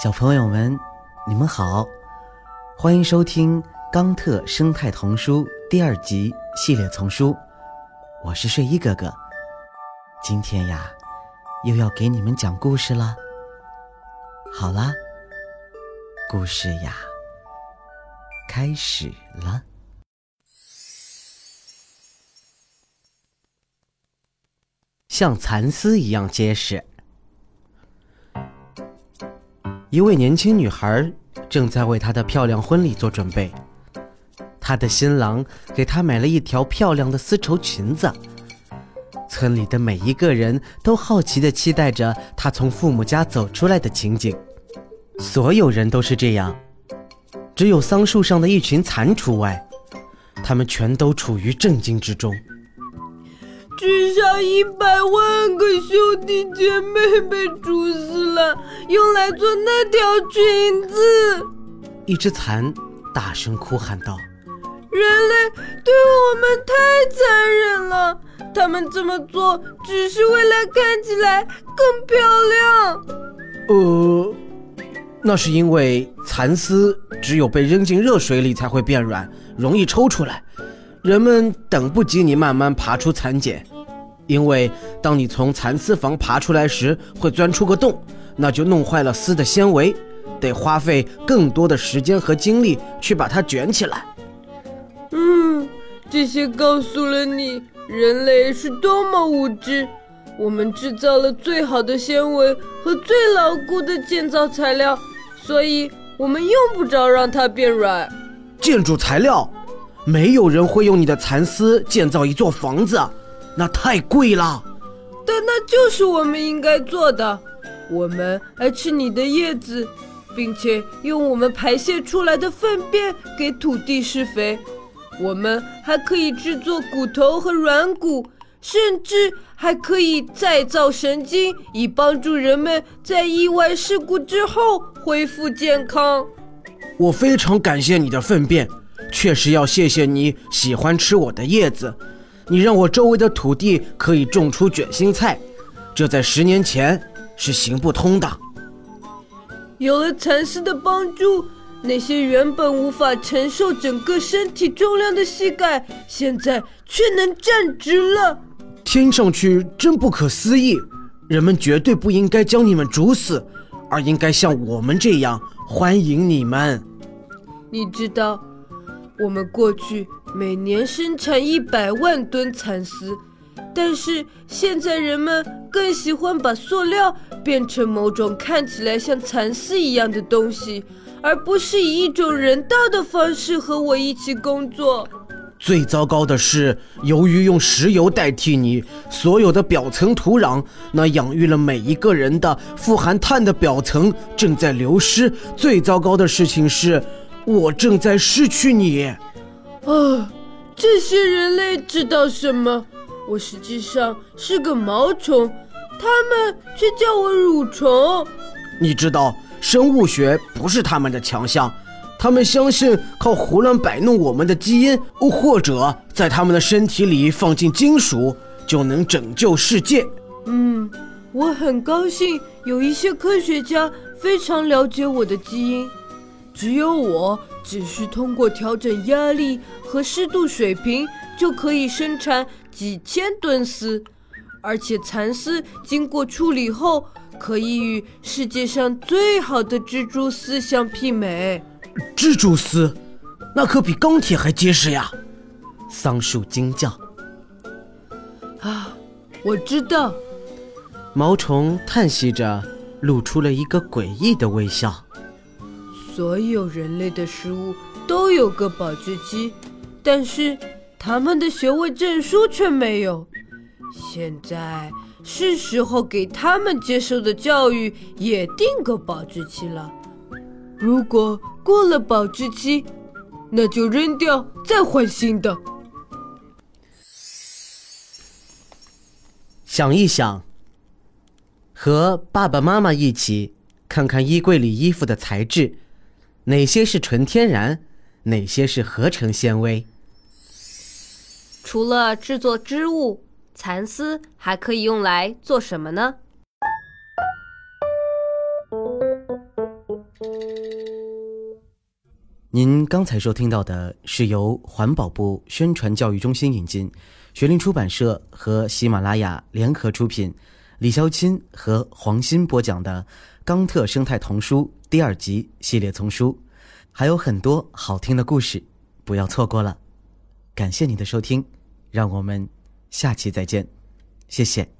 小朋友们，你们好，欢迎收听《钢特生态童书》第二集系列丛书。我是睡衣哥哥，今天呀，又要给你们讲故事了。好啦，故事呀，开始了。像蚕丝一样结实。一位年轻女孩正在为她的漂亮婚礼做准备。她的新郎给她买了一条漂亮的丝绸裙子。村里的每一个人都好奇地期待着她从父母家走出来的情景。所有人都是这样，只有桑树上的一群蚕除外，他们全都处于震惊之中。至少一百万个兄弟姐妹被煮死了，用来做那条裙子。一只蚕大声哭喊道：“人类对我们太残忍了，他们这么做只是为了看起来更漂亮。”呃，那是因为蚕丝只有被扔进热水里才会变软，容易抽出来。人们等不及你慢慢爬出蚕茧，因为当你从蚕丝房爬出来时，会钻出个洞，那就弄坏了丝的纤维，得花费更多的时间和精力去把它卷起来。嗯，这些告诉了你人类是多么无知。我们制造了最好的纤维和最牢固的建造材料，所以我们用不着让它变软。建筑材料。没有人会用你的蚕丝建造一座房子，那太贵了。但那就是我们应该做的。我们爱吃你的叶子，并且用我们排泄出来的粪便给土地施肥。我们还可以制作骨头和软骨，甚至还可以再造神经，以帮助人们在意外事故之后恢复健康。我非常感谢你的粪便。确实要谢谢你喜欢吃我的叶子，你让我周围的土地可以种出卷心菜，这在十年前是行不通的。有了蚕丝的帮助，那些原本无法承受整个身体重量的膝盖，现在却能站直了。听上去真不可思议。人们绝对不应该将你们煮死，而应该像我们这样欢迎你们。你知道。我们过去每年生产一百万吨蚕丝，但是现在人们更喜欢把塑料变成某种看起来像蚕丝一样的东西，而不是以一种人道的方式和我一起工作。最糟糕的是，由于用石油代替你，所有的表层土壤，那养育了每一个人的富含碳的表层正在流失。最糟糕的事情是。我正在失去你，啊！这些人类知道什么？我实际上是个毛虫，他们却叫我蠕虫。你知道，生物学不是他们的强项，他们相信靠胡乱摆弄我们的基因，或者在他们的身体里放进金属，就能拯救世界。嗯，我很高兴有一些科学家非常了解我的基因。只有我只需通过调整压力和湿度水平，就可以生产几千吨丝，而且蚕丝经过处理后，可以与世界上最好的蜘蛛丝相媲美。蜘蛛丝，那可比钢铁还结实呀！桑树惊叫。啊，我知道。毛虫叹息着，露出了一个诡异的微笑。所有人类的食物都有个保质期，但是他们的学位证书却没有。现在是时候给他们接受的教育也定个保质期了。如果过了保质期，那就扔掉，再换新的。想一想，和爸爸妈妈一起看看衣柜里衣服的材质。哪些是纯天然，哪些是合成纤维？除了制作织物，蚕丝还可以用来做什么呢？您刚才收听到的是由环保部宣传教育中心引进，学林出版社和喜马拉雅联合出品，李潇钦和黄鑫播讲的《冈特生态童书》第二集系列丛书，还有很多好听的故事，不要错过了。感谢你的收听，让我们下期再见，谢谢。